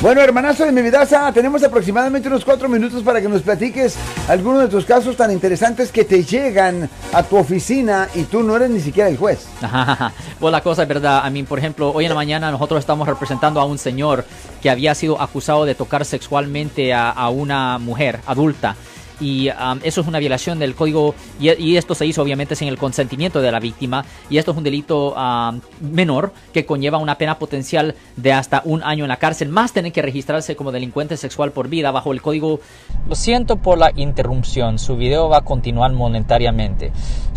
Bueno, hermanazo de mi vida, tenemos aproximadamente unos cuatro minutos para que nos platiques algunos de tus casos tan interesantes que te llegan a tu oficina y tú no eres ni siquiera el juez. pues la cosa es verdad. A mí, por ejemplo, hoy en la mañana nosotros estamos representando a un señor que había sido acusado de tocar sexualmente a una mujer adulta y um, eso es una violación del código y, esto se hizo obviamente sin el consentimiento de la víctima. Y esto es un delito um, menor que conlleva una pena potencial de hasta un año en la cárcel. Más tener que registrarse como delincuente sexual por vida bajo el código. Lo siento por la interrupción. Su video va a continuar monetariamente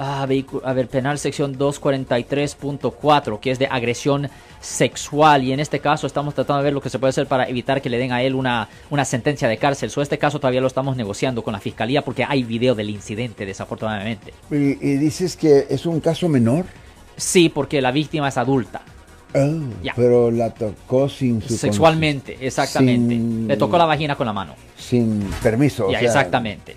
Ah, a ver, penal sección 243.4, que es de agresión sexual. Y en este caso estamos tratando de ver lo que se puede hacer para evitar que le den a él una, una sentencia de cárcel. So, este caso todavía lo estamos negociando con la fiscalía porque hay video del incidente, desafortunadamente. ¿Y, dices que es un caso menor? Sí, porque la víctima es adulta. Oh, pero la tocó sin su Sexualmente, exactamente. Le tocó la vagina con la mano. Sin permiso. exactamente.